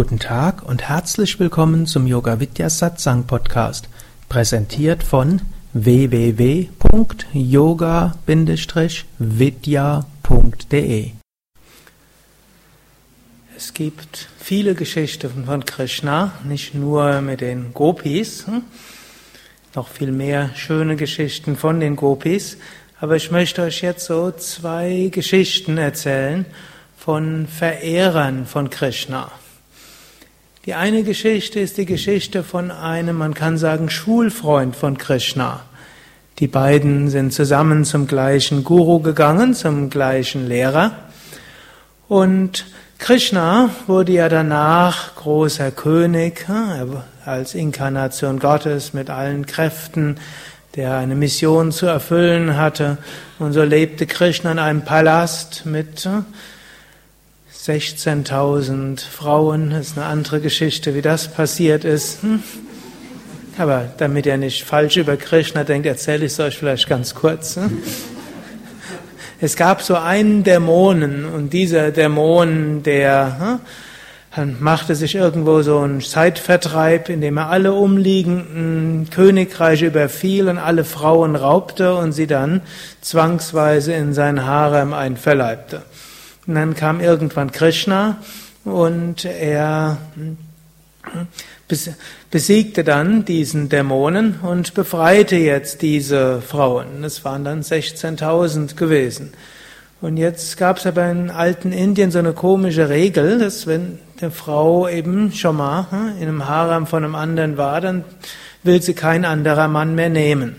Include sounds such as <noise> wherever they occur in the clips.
Guten Tag und herzlich willkommen zum Yoga Vidya Satsang Podcast, präsentiert von www.yoga-vidya.de. Es gibt viele Geschichten von Krishna, nicht nur mit den Gopis, hm? noch viel mehr schöne Geschichten von den Gopis, aber ich möchte euch jetzt so zwei Geschichten erzählen von Verehrern von Krishna. Die eine Geschichte ist die Geschichte von einem, man kann sagen, Schulfreund von Krishna. Die beiden sind zusammen zum gleichen Guru gegangen, zum gleichen Lehrer. Und Krishna wurde ja danach großer König, als Inkarnation Gottes mit allen Kräften, der eine Mission zu erfüllen hatte. Und so lebte Krishna in einem Palast mit 16.000 Frauen, ist eine andere Geschichte, wie das passiert ist. Hm? Aber damit ihr nicht falsch über Krishna denkt, erzähle ich es euch vielleicht ganz kurz. Hm? Es gab so einen Dämonen und dieser Dämon, der hm, machte sich irgendwo so einen Zeitvertreib, indem er alle umliegenden Königreiche überfiel und alle Frauen raubte und sie dann zwangsweise in sein Harem einverleibte. Und dann kam irgendwann Krishna und er besiegte dann diesen Dämonen und befreite jetzt diese Frauen. Es waren dann 16.000 gewesen. Und jetzt gab es aber in alten Indien so eine komische Regel, dass wenn eine Frau eben schon mal hm, in einem Harem von einem anderen war, dann will sie kein anderer Mann mehr nehmen.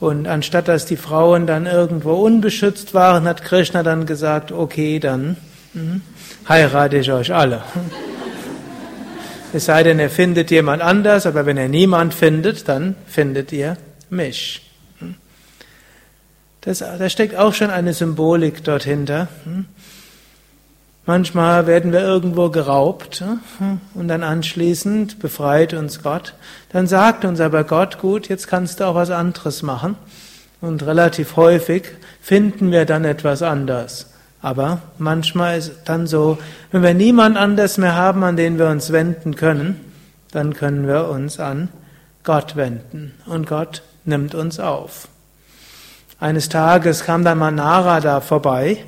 Und anstatt dass die Frauen dann irgendwo unbeschützt waren, hat Krishna dann gesagt, okay, dann hm, heirate ich euch alle. <laughs> Es sei denn, er findet jemand anders, aber wenn er niemand findet, dann findet ihr mich. Hm. Das, da steckt auch schon eine Symbolik dort hinter. Hm. Manchmal werden wir irgendwo geraubt und dann anschließend befreit uns Gott. Dann sagt uns aber Gott, gut, jetzt kannst du auch was anderes machen. Und relativ häufig finden wir dann etwas anders. Aber manchmal ist dann so, wenn wir niemand anders mehr haben, an den wir uns wenden können, dann können wir uns an Gott wenden. Und Gott nimmt uns auf. Eines Tages kam dann mal Narada vorbei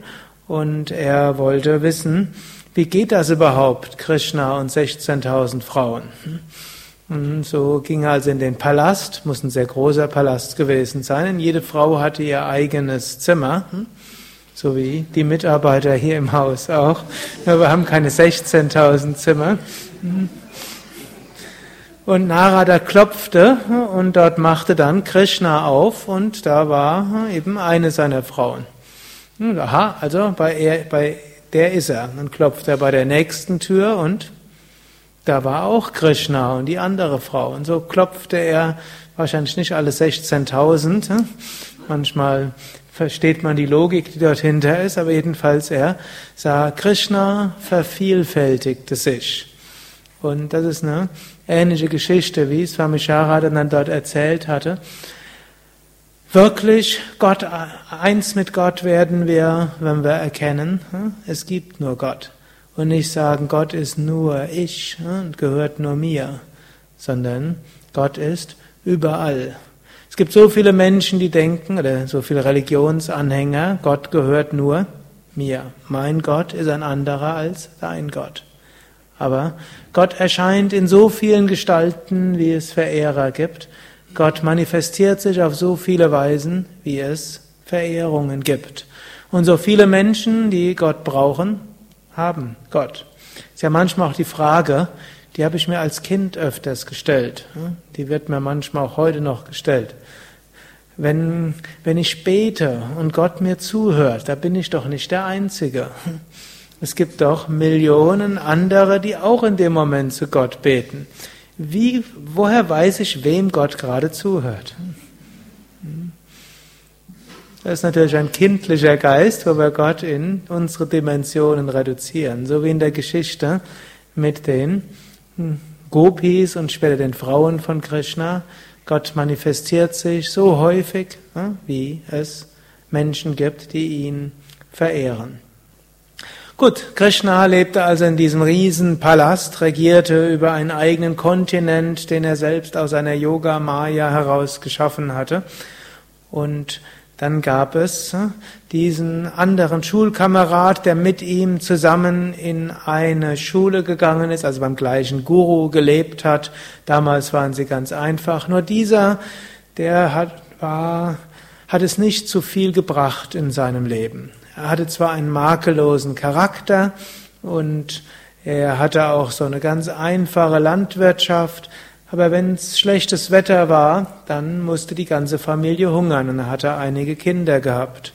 und er wollte wissen, wie geht das überhaupt, Krishna und 16.000 Frauen? Und so ging er also in den Palast, muss ein sehr großer Palast gewesen sein. Und jede Frau hatte ihr eigenes Zimmer, so wie die Mitarbeiter hier im Haus auch. Nur wir haben keine 16.000 Zimmer. Und Narada klopfte und dort machte dann Krishna auf und da war eben eine seiner Frauen. Hm, aha, also bei, er, bei der ist er. Dann klopft er bei der nächsten Tür und da war auch Krishna und die andere Frau. Und so klopfte er wahrscheinlich nicht alle 16.000. Hm? Manchmal versteht man die Logik, die dort hinter ist, aber jedenfalls er sah, Krishna vervielfältigte sich. Und das ist eine ähnliche Geschichte, wie Swami Sharada dann dort erzählt hatte wirklich Gott, eins mit Gott werden wir, wenn wir erkennen, hm, es gibt nur Gott. Und nicht sagen, Gott ist nur ich hm, und gehört nur mir, sondern Gott ist überall. Es gibt so viele Menschen, die denken, oder so viele Religionsanhänger, Gott gehört nur mir. Mein Gott ist ein anderer als dein Gott. Aber Gott erscheint in so vielen Gestalten, wie es Verehrer gibt. Gott manifestiert sich auf so viele Weisen, wie es Verehrungen gibt. Und so viele Menschen, die Gott brauchen, haben Gott. Ist ja manchmal auch die Frage, die habe ich mir als Kind öfters gestellt. Die wird mir manchmal auch heute noch gestellt. Wenn, wenn ich bete und Gott mir zuhört, da bin ich doch nicht der Einzige. Es gibt doch Millionen andere, die auch in dem Moment zu Gott beten. Wie, woher weiß ich, wem Gott gerade zuhört? Das ist natürlich ein kindlicher Geist, wo wir Gott in unsere Dimensionen reduzieren. So wie in der Geschichte mit den Gopis und später den Frauen von Krishna. Gott manifestiert sich so häufig, wie es Menschen gibt, die ihn verehren. Gut, Krishna lebte also in diesem Riesenpalast, regierte über einen eigenen Kontinent, den er selbst aus einer Yoga-Maya heraus geschaffen hatte. Und dann gab es äh, diesen anderen Schulkamerad, der mit ihm zusammen in eine Schule gegangen ist, also beim gleichen Guru gelebt hat. Damals waren sie ganz einfach. Nur dieser, der hat, war, hat es nicht zu viel gebracht in seinem Leben. Er hatte zwar einen makellosen Charakter und er hatte auch so eine ganz einfache Landwirtschaft, aber wenn es schlechtes Wetter war, dann musste die ganze Familie hungern und er hatte einige Kinder gehabt.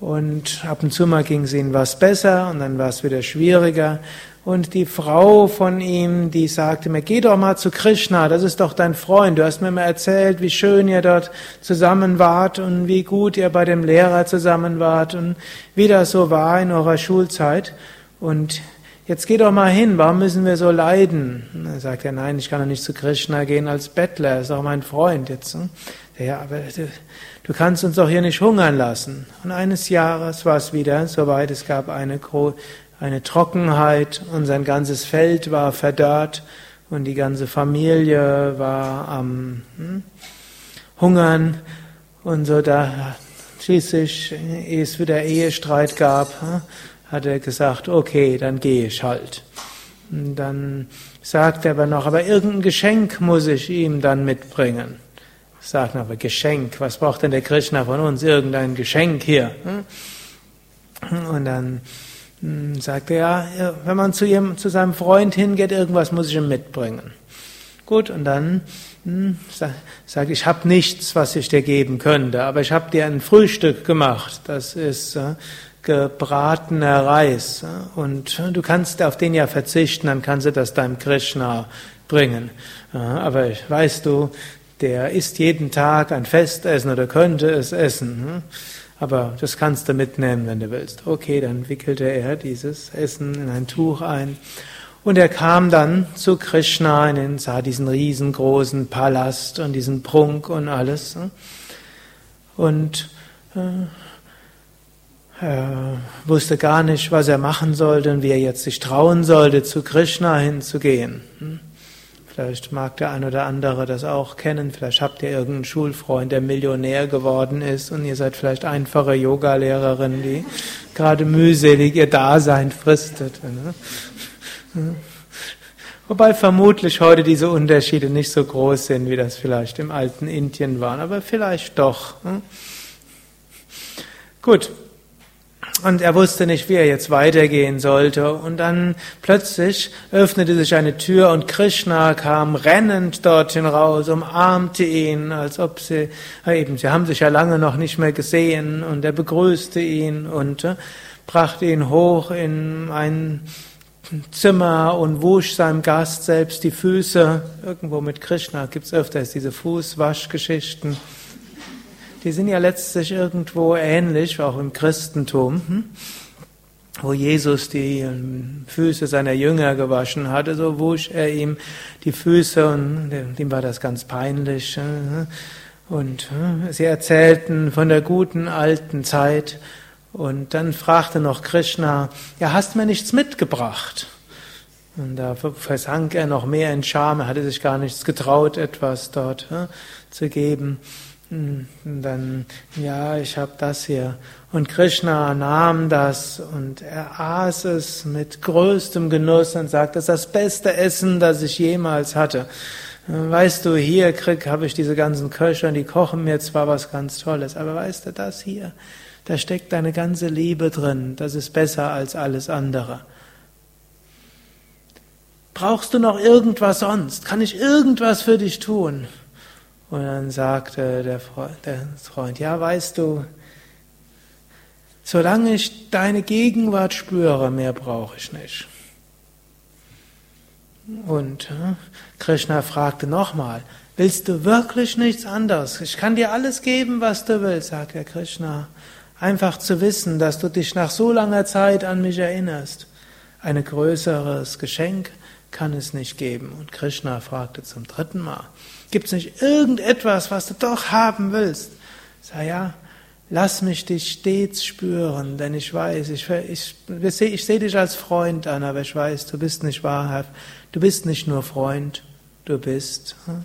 Und ab und zu mal ging es ihnen was besser und dann war es wieder schwieriger. Und die Frau von ihm, die sagte mir, geh doch mal zu Krishna, das ist doch dein Freund. Du hast mir mal erzählt, wie schön ihr dort zusammen wart und wie gut ihr bei dem Lehrer zusammen wart und wie das so war in eurer Schulzeit. Und jetzt geh doch mal hin, warum müssen wir so leiden? Und er sagt er, nein, ich kann doch nicht zu Krishna gehen als Bettler, er ist auch mein Freund jetzt. Hm? Ja, aber du kannst uns doch hier nicht hungern lassen. Und eines Jahres war es wieder soweit, es gab eine, eine Trockenheit und sein ganzes Feld war verdörrt und die ganze Familie war am hm, Hungern und so da schließlich, ehe es wieder Ehestreit gab, hm, hat er gesagt, okay, dann gehe ich halt. Und dann sagt er aber noch, aber irgendein Geschenk muss ich ihm dann mitbringen. Sagt aber Geschenk, was braucht denn der Krishna von uns? Irgendein Geschenk hier. Und dann hm, sagt er, ja, wenn man zu, ihm, zu seinem Freund hingeht, irgendwas muss ich ihm mitbringen. Gut, und dann hm, ich, ich habe nichts, was ich dir geben könnte, aber ich habe dir ein Frühstück gemacht. Das ist äh, gebratener Reis. Und du kannst auf den ja verzichten, dann kannst du das deinem Krishna bringen. Aber weißt du, der isst jeden Tag ein Festessen oder könnte es essen. Hm? Aber das kannst du mitnehmen, wenn du willst. Okay, dann wickelte er dieses Essen in ein Tuch ein. Und er kam dann zu Krishna und sah diesen riesengroßen Palast und diesen Prunk und alles. Hm? Und äh, er wusste gar nicht, was er machen sollte und wie er jetzt sich trauen sollte, zu Krishna hinzugehen. Vielleicht mag der ein oder andere das auch kennen. Vielleicht habt ihr irgendeinen Schulfreund, der Millionär geworden ist und ihr seid vielleicht einfache Yogalehrerin, die gerade mühselig ihr Dasein fristet. Ne? Wobei vermutlich heute diese Unterschiede nicht so groß sind, wie das vielleicht im alten Indien waren, aber vielleicht doch. Hm? Gut, und er wusste nicht, wie er jetzt weitergehen sollte. Und dann plötzlich öffnete sich eine Tür und Krishna kam rennend dorthin raus, umarmte ihn, als ob sie, eben, sie haben sich ja lange noch nicht mehr gesehen und er begrüßte ihn und äh, brachte ihn hoch in ein Zimmer und wusch seinem Gast selbst die Füße. Irgendwo mit Krishna gibt's öfters diese Fußwaschgeschichten die sind ja letztlich irgendwo ähnlich, auch im Christentum, hm? wo Jesus die ähm, Füße seiner Jünger gewaschen hatte, so wusch er ihm die Füße und ihm war das ganz peinlich. Hm? Und hm, sie erzählten von der guten alten Zeit und dann fragte noch Krishna, ja, hast mir nichts mitgebracht? Und da versank er noch mehr in Scham, er hatte sich gar nichts getraut, etwas dort zu geben. Und dann, ja, ich habe das hier. Und Krishna nahm das und er aß es mit größtem Genuss und sagte, das ist das beste Essen, das ich jemals hatte. Weißt du, hier krieg, habe ich diese ganzen Köche und die kochen mir zwar was ganz Tolles, aber weißt du, das hier, da steckt deine ganze Liebe drin, das ist besser als alles andere. Brauchst du noch irgendwas sonst? Kann ich irgendwas für dich tun? Und dann sagte der Freund, ja, weißt du, solange ich deine Gegenwart spüre, mehr brauche ich nicht. Und äh, Krishna fragte nochmal, willst du wirklich nichts anderes? Ich kann dir alles geben, was du willst, sagt der Krishna. Einfach zu wissen, dass du dich nach so langer Zeit an mich erinnerst. Ein größeres Geschenk kann es nicht geben. Und Krishna fragte zum dritten Mal, Gibt es nicht irgendetwas, was du doch haben willst? Sag ja, Lass mich dich stets spüren, denn ich weiß, ich, ich, ich, sehe, ich sehe dich als Freund an, aber ich weiß, du bist nicht wahrhaft. Du bist nicht nur Freund, du bist hm,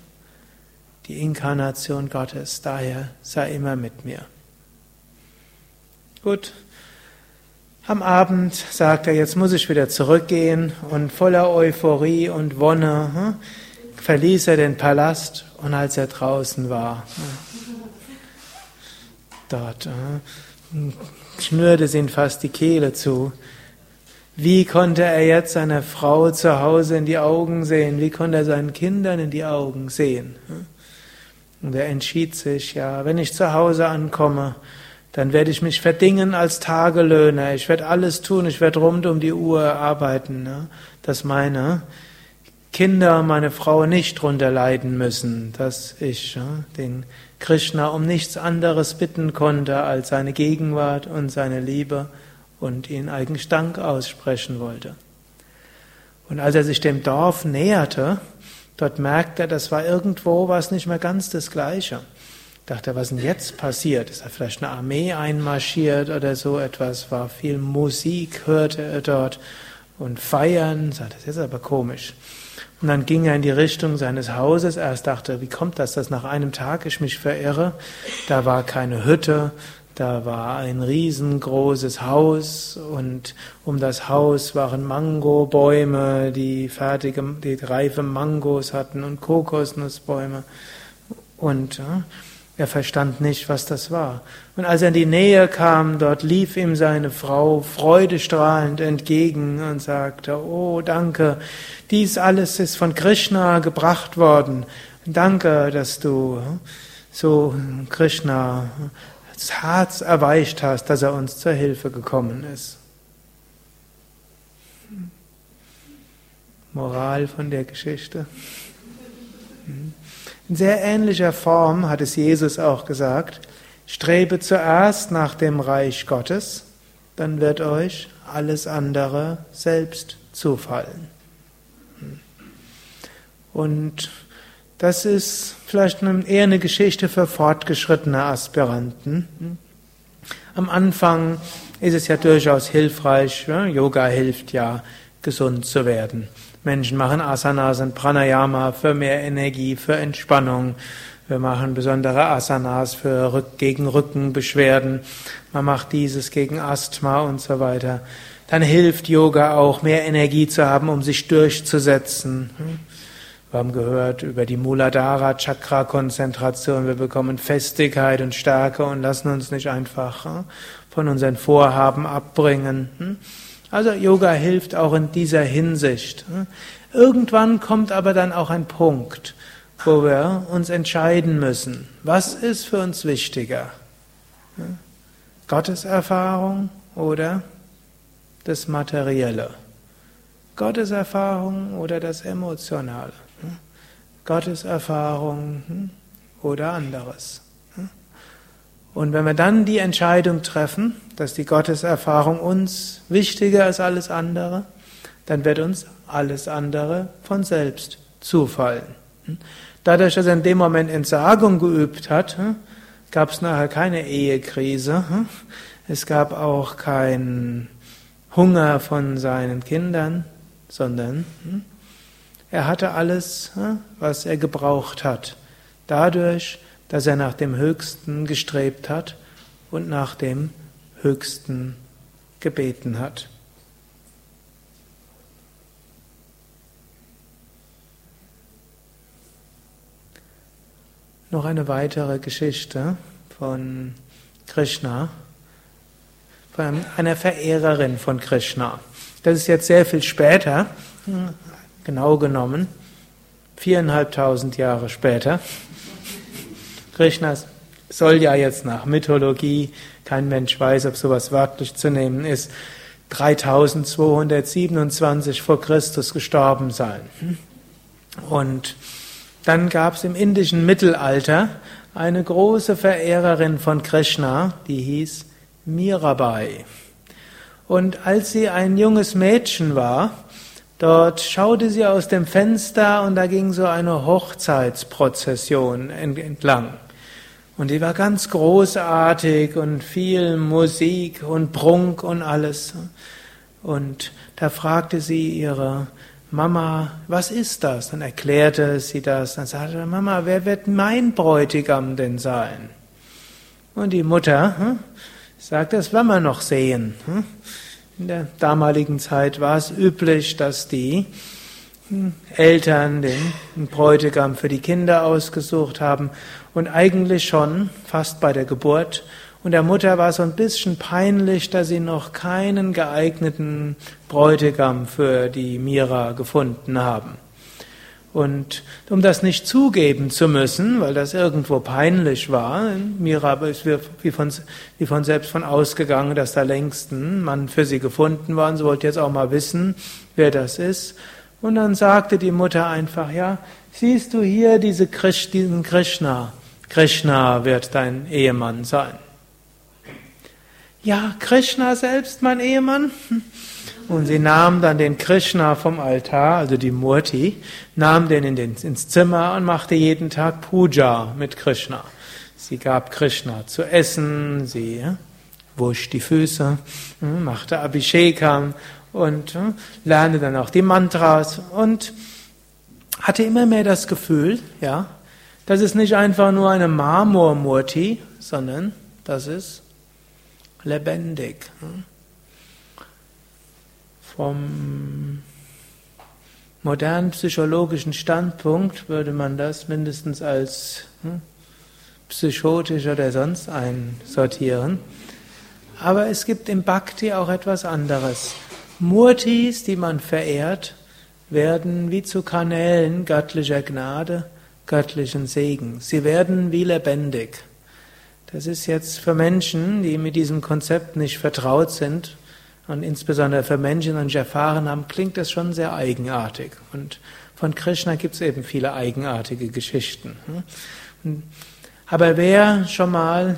die Inkarnation Gottes. Daher sei immer mit mir. Gut. Am Abend sagt er, jetzt muss ich wieder zurückgehen und voller Euphorie und Wonne hm, verließ er den Palast und als er draußen war, dort hm, schnürte es ihn fast die Kehle zu. Wie konnte er jetzt seiner Frau zu Hause in die Augen sehen? Wie konnte er seinen Kindern in die Augen sehen? Und er entschied sich, ja, wenn ich zu Hause ankomme, dann werde ich mich verdingen als Tagelöhner. Ich werde alles tun, ich werde rund um die Uhr arbeiten, ne? dass meine Kinder, meine Frau nicht drunter leiden müssen, dass ich ne, den Krishna um nichts anderes bitten konnte als seine Gegenwart und seine Liebe und ihn eigentlich Dank aussprechen wollte. Und als er sich dem Dorf näherte, dort merkte er, das war irgendwo was nicht mehr ganz das Gleiche. Dachte er, was denn jetzt passiert? Ist da vielleicht eine Armee einmarschiert oder so etwas? War viel Musik, hörte er dort und Feiern. Sagte, das ist aber komisch. Und dann ging er in die Richtung seines Hauses. Erst dachte, wie kommt das, dass nach einem Tag ich mich verirre? Da war keine Hütte, da war ein riesengroßes Haus und um das Haus waren Mangobäume, die fertige, die reife Mangos hatten und Kokosnussbäume. Und er verstand nicht, was das war. Und als er in die Nähe kam, dort lief ihm seine Frau freudestrahlend entgegen und sagte, oh danke, dies alles ist von Krishna gebracht worden. Danke, dass du so Krishna das Herz erweicht hast, dass er uns zur Hilfe gekommen ist. Moral von der Geschichte. In sehr ähnlicher Form hat es Jesus auch gesagt, strebe zuerst nach dem Reich Gottes, dann wird euch alles andere selbst zufallen. Und das ist vielleicht eher eine Geschichte für fortgeschrittene Aspiranten. Am Anfang ist es ja durchaus hilfreich, Yoga hilft ja, gesund zu werden. Menschen machen Asanas und Pranayama für mehr Energie, für Entspannung. Wir machen besondere Asanas für Rück gegen Rückenbeschwerden. Man macht dieses gegen Asthma und so weiter. Dann hilft Yoga auch, mehr Energie zu haben, um sich durchzusetzen. Wir haben gehört über die Muladhara Chakra Konzentration. Wir bekommen Festigkeit und Stärke und lassen uns nicht einfach hm, von unseren Vorhaben abbringen. Hm. Also Yoga hilft auch in dieser Hinsicht. Irgendwann kommt aber dann auch ein Punkt, wo wir uns entscheiden müssen, was ist für uns wichtiger? Gottes Erfahrung oder das Materielle? Gottes Erfahrung oder das Emotionale? Hm, oder anderes? Und wenn wir dann die Entscheidung treffen, dass die Gotteserfahrung uns wichtiger als alles andere, dann wird uns alles andere von selbst zufallen. Dadurch, dass er in dem Moment Entsagung geübt hat, gab es nachher keine Ehekrise. Es gab auch keinen Hunger von seinen Kindern, sondern er hatte alles, was er gebraucht hat. Dadurch, dass er nach dem Höchsten gestrebt hat und nach dem Höchsten gebeten hat. Noch eine weitere Geschichte von Krishna, von einer Verehrerin von Krishna. Das ist jetzt sehr viel später, genau genommen, viereinhalbtausend Jahre später. Krishna soll ja jetzt nach Mythologie, kein Mensch weiß, ob sowas wörtlich zu nehmen ist, 3227 vor Christus gestorben sein. Und dann gab es im indischen Mittelalter eine große Verehrerin von Krishna, die hieß Mirabai. Und als sie ein junges Mädchen war, Dort schaute sie aus dem Fenster und da ging so eine Hochzeitsprozession entlang. Und die war ganz großartig und viel Musik und Prunk und alles. Und da fragte sie ihre Mama, was ist das? Dann erklärte sie das. Dann sagte Mama, wer wird mein Bräutigam denn sein? Und die Mutter hm, sagte, das werden wir noch sehen. Hm? In der damaligen Zeit war es üblich, dass die hm, Eltern den Bräutigam für die Kinder ausgesucht haben und eigentlich schon fast bei der Geburt. Und der Mutter war so ein bisschen peinlich, dass sie noch keinen geeigneten Bräutigam für die Mira gefunden haben. Und um das nicht zugeben zu müssen, weil das irgendwo peinlich war, Mira ist wie von, wie von selbst von ausgegangen, dass da längst ein Mann für sie gefunden war und sie wollte jetzt auch mal wissen, wer das ist. Und dann sagte die Mutter einfach, ja, siehst du hier diese Krish, diesen Krishna? Krishna wird dein Ehemann sein. Ja, Krishna selbst mein Ehemann? Und sie nahm dann den Krishna vom Altar, also die Murti, nahm den, in den ins Zimmer und machte jeden Tag Puja mit Krishna. Sie gab Krishna zu essen, sie wusch die Füße, hm, machte Abhishekam und ja, lernte dann auch die Mantras und hatte immer mehr das Gefühl, ja, das ist nicht einfach nur eine Marmormurti, sondern das ist lebendig. Vom modernen psychologischen Standpunkt würde man das mindestens als hm, psychotisch oder sonst einsortieren. Aber es gibt im Bhakti auch etwas anderes. Murtis, die man verehrt, werden wie zu Kanälen göttlicher Gnade, göttlichen Segen. Sie werden wie lebendig. Das ist jetzt für Menschen, die mit diesem Konzept nicht vertraut sind, und insbesondere für Menschen, die erfahren haben, klingt das schon sehr eigenartig. Und von Krishna gibt es eben viele eigenartige Geschichten. Aber wer schon mal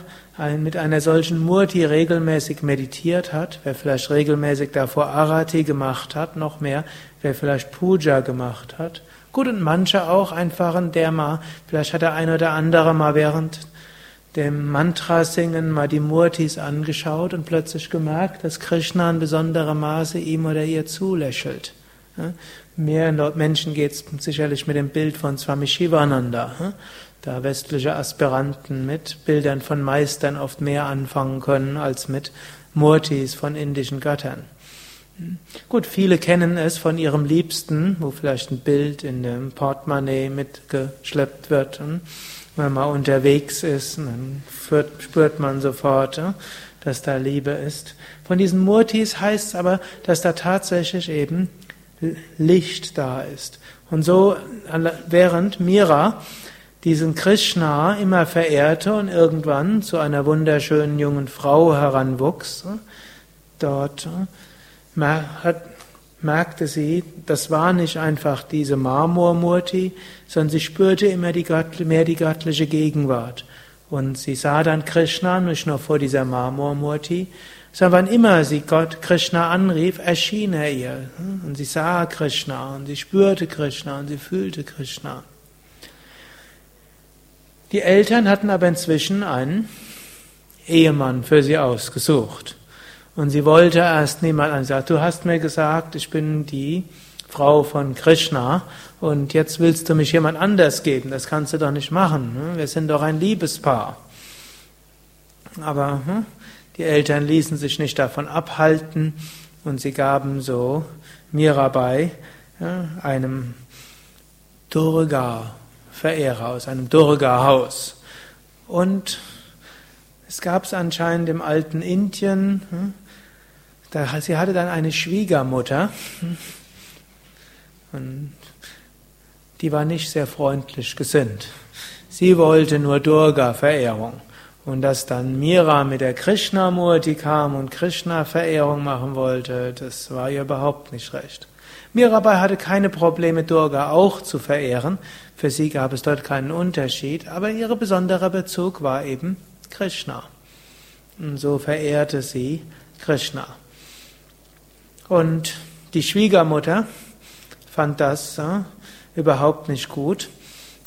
mit einer solchen Murti regelmäßig meditiert hat, wer vielleicht regelmäßig davor Arati gemacht hat, noch mehr, wer vielleicht Puja gemacht hat, gut und manche auch einfach ein Derma, vielleicht hat der eine oder andere mal während dem Mantra-Singen mal die Murtis angeschaut und plötzlich gemerkt, dass Krishna in besonderem Maße ihm oder ihr zulächelt. Mehr Menschen geht es sicherlich mit dem Bild von Swami Shivananda, da westliche Aspiranten mit Bildern von Meistern oft mehr anfangen können als mit Murtis von indischen Göttern. Gut, viele kennen es von ihrem Liebsten, wo vielleicht ein Bild in dem Portemonnaie mitgeschleppt wird. Wenn man unterwegs ist, dann spürt man sofort, dass da Liebe ist. Von diesen Murtis heißt es aber, dass da tatsächlich eben Licht da ist. Und so, während Mira diesen Krishna immer verehrte und irgendwann zu einer wunderschönen jungen Frau heranwuchs, dort hat merkte sie, das war nicht einfach diese Marmormurti, sondern sie spürte immer die mehr die göttliche Gegenwart. Und sie sah dann Krishna nicht nur vor dieser Marmormurti, sondern wann immer sie Gott Krishna anrief, erschien er ihr. Und sie sah Krishna und sie spürte Krishna und sie fühlte Krishna. Die Eltern hatten aber inzwischen einen Ehemann für sie ausgesucht. Und sie wollte erst niemand an. Sie sagt, du hast mir gesagt, ich bin die Frau von Krishna und jetzt willst du mich jemand anders geben. Das kannst du doch nicht machen. Ne? Wir sind doch ein Liebespaar. Aber hm, die Eltern ließen sich nicht davon abhalten und sie gaben so Mirabai, einem Durga-Verehrer aus einem Durga-Haus. Und es gab es anscheinend im alten Indien, hm, sie hatte dann eine Schwiegermutter und die war nicht sehr freundlich gesinnt. Sie wollte nur Durga-Verehrung. Und dass dann Mira mit der Krishna-Murti kam und Krishna-Verehrung machen wollte, das war ihr überhaupt nicht recht. Mirabai hatte keine Probleme, Durga auch zu verehren. Für sie gab es dort keinen Unterschied, aber ihr besonderer Bezug war eben Krishna. Und so verehrte sie Krishna. Und die Schwiegermutter fand das äh, überhaupt nicht gut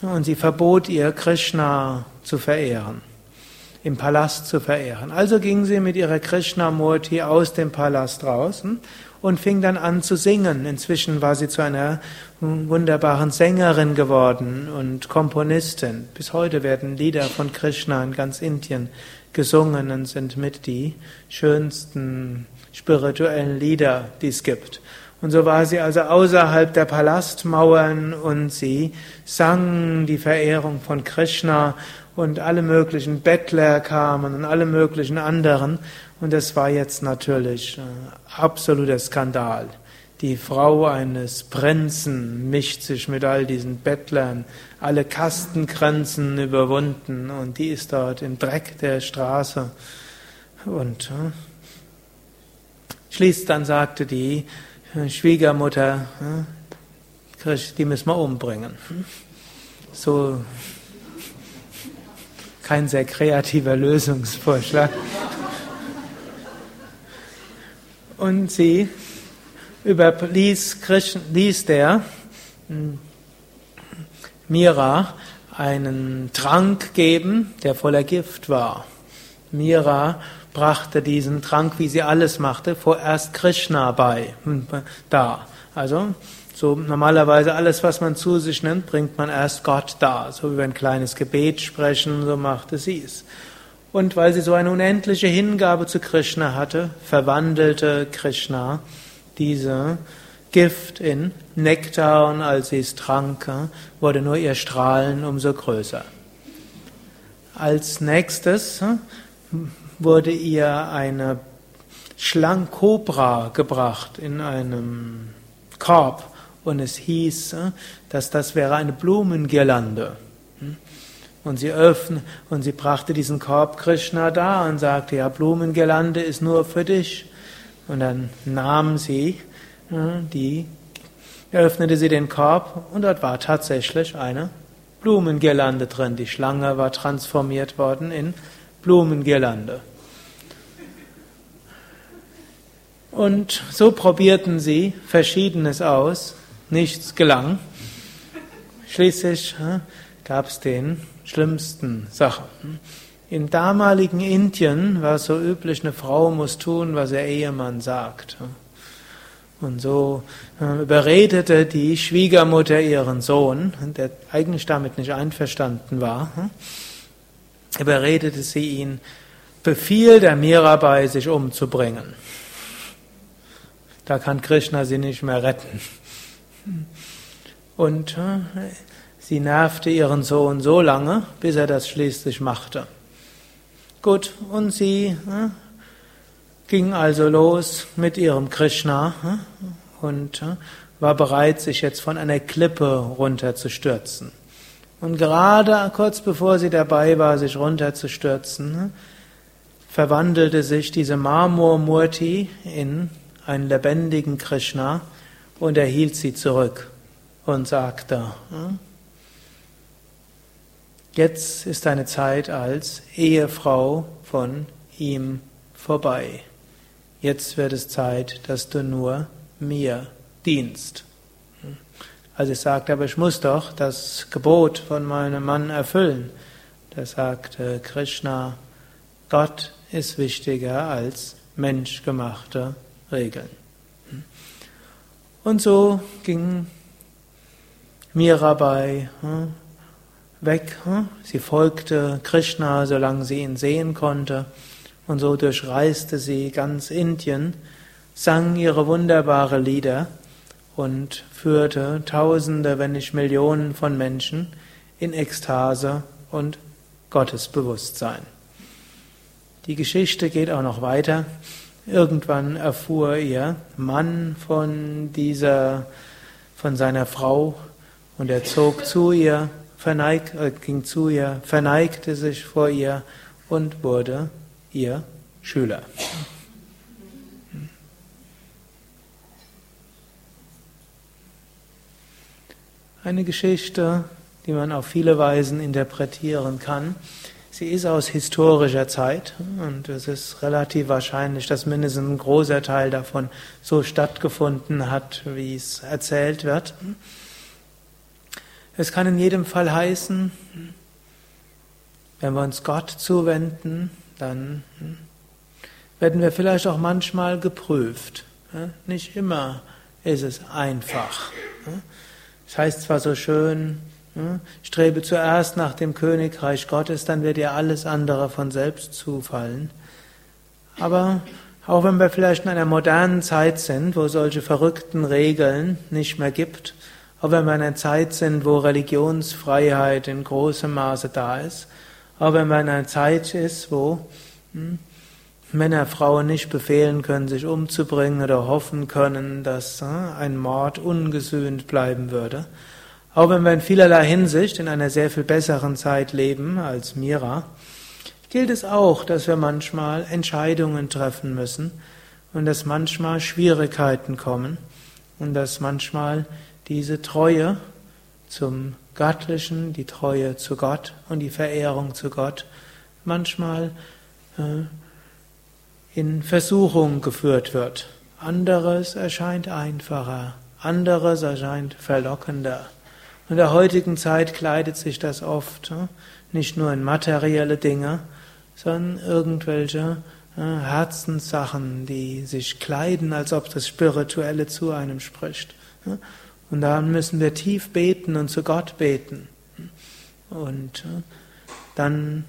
und sie verbot ihr, Krishna zu verehren. im Palast zu verehren. Also ging sie mit ihrer Krishnamurti aus dem Palast raus hm, und fing dann an zu singen. Inzwischen war sie zu einer wunderbaren Sängerin geworden und Komponistin. Bis heute werden Lieder von Krishna in ganz Indien gesungen und sind mit die schönsten spirituellen Lieder, die es gibt. Und so war sie also außerhalb der Palastmauern und sie sang die Verehrung von Krishna und alle möglichen Bettler kamen und alle möglichen anderen. Und es war jetzt natürlich äh, absoluter Skandal. Die Frau eines Prinzen mischt sich mit all diesen Bettlern, alle Kastengrenzen überwunden und die ist dort im Dreck der Straße. Und schließt dann sagte die äh, Schwiegermutter, äh, die müssen wir umbringen. So kein sehr kreativer Lösungsvorschlag. Und sie überließ ließ der hm, Mira einen Trank geben, der voller Gift war. Mira brachte diesen Trank, wie sie alles machte, vorerst Krishna bei, da. Also, so normalerweise alles, was man zu sich nimmt, bringt man erst Gott da. So wie wir ein kleines Gebet sprechen, so machte sie es. Und weil sie so eine unendliche Hingabe zu Krishna hatte, verwandelte Krishna diese Gift in Nektar und als sie es trank, wurde nur ihr Strahlen umso größer. Als nächstes wurde ihr eine Schlangenkobra gebracht in einem Korb und es hieß, dass das wäre eine Blumengirlande. Und sie öffnete und sie brachte diesen Korb Krishna da und sagte, ja, Blumengirlande ist nur für dich. Und dann nahm sie die, öffnete sie den Korb und dort war tatsächlich eine Blumengirlande drin. Die Schlange war transformiert worden in Blumengirlande. Und so probierten sie Verschiedenes aus, nichts gelang. Schließlich gab es den schlimmsten Sachen. Im damaligen Indien war es so üblich, eine Frau muss tun, was ihr Ehemann sagt. Und so überredete die Schwiegermutter ihren Sohn, der eigentlich damit nicht einverstanden war, überredete sie ihn, befiel der Mirabai, sich umzubringen. Da kann Krishna sie nicht mehr retten. Und äh, sie nervte ihren Sohn so lange, bis er das schließlich machte. Gut, und sie äh, ging also los mit ihrem Krishna äh, und war bereit, sich jetzt von einer Klippe runterzustürzen. Und gerade kurz bevor sie dabei war, sich runterzustürzen, verwandelte sich diese Marmormurti in einen lebendigen Krishna und er hielt sie zurück und sagte, jetzt ist deine Zeit als Ehefrau von ihm vorbei. Jetzt wird es Zeit, dass du nur mir dienst. Also ich sagte, aber ich muss doch das Gebot von meinem Mann erfüllen. Da sagte Krishna, Gott ist wichtiger als menschgemachte Regeln. Und so ging Mirabai hm, weg. Hm. Sie folgte Krishna, solange sie ihn sehen konnte. Und so durchreiste sie ganz Indien, sang ihre wunderbare Lieder und führte Tausende, wenn nicht Millionen von Menschen in Ekstase und Gottesbewusstsein. Die Geschichte geht auch noch weiter. Irgendwann erfuhr ihr Mann von dieser, von seiner Frau und er zog zu ihr, verneig, äh, ging zu ihr, verneigte sich vor ihr und wurde ihr Schüler. Eine Geschichte, die man auf viele Weisen interpretieren kann. Sie ist aus historischer Zeit und es ist relativ wahrscheinlich, dass mindestens ein großer Teil davon so stattgefunden hat, wie es erzählt wird. Es kann in jedem Fall heißen, wenn wir uns Gott zuwenden, dann werden wir vielleicht auch manchmal geprüft. Nicht immer ist es einfach. Es heißt zwar so schön, strebe zuerst nach dem Königreich Gottes, dann wird dir alles andere von selbst zufallen. Aber auch wenn wir vielleicht in einer modernen Zeit sind, wo solche verrückten Regeln nicht mehr gibt, auch wenn wir in einer Zeit sind, wo Religionsfreiheit in großem Maße da ist, auch wenn wir in einer Zeit ist, wo hm, Männer Frauen nicht befehlen können, sich umzubringen oder hoffen können, dass hm, ein Mord ungesühnt bleiben würde. Auch wenn wir in vielerlei Hinsicht in einer sehr viel besseren Zeit leben als Mira, gilt es auch, dass wir manchmal Entscheidungen treffen müssen und dass manchmal Schwierigkeiten kommen und dass manchmal diese Treue zum Göttlichen, die Treue zu Gott und die Verehrung zu Gott manchmal äh, in Versuchung geführt wird. Anderes erscheint einfacher, anderes erscheint verlockender. In der heutigen Zeit kleidet sich das oft äh, nicht nur in materielle Dinge, sondern irgendwelche äh, Herzenssachen, die sich kleiden, als ob das Spirituelle zu einem spricht. Und da müssen wir tief beten und zu Gott beten. Und dann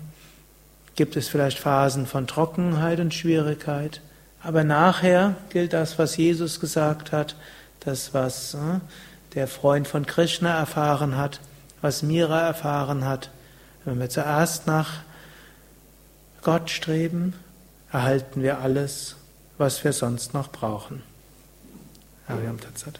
gibt es vielleicht Phasen von Trockenheit und Schwierigkeit. Aber nachher gilt das, was Jesus gesagt hat, das, was äh, der Freund von Krishna erfahren hat, was Mira erfahren hat. Wenn wir zuerst nach Gott streben, erhalten wir alles, was wir sonst noch brauchen. Ariam Tatsat.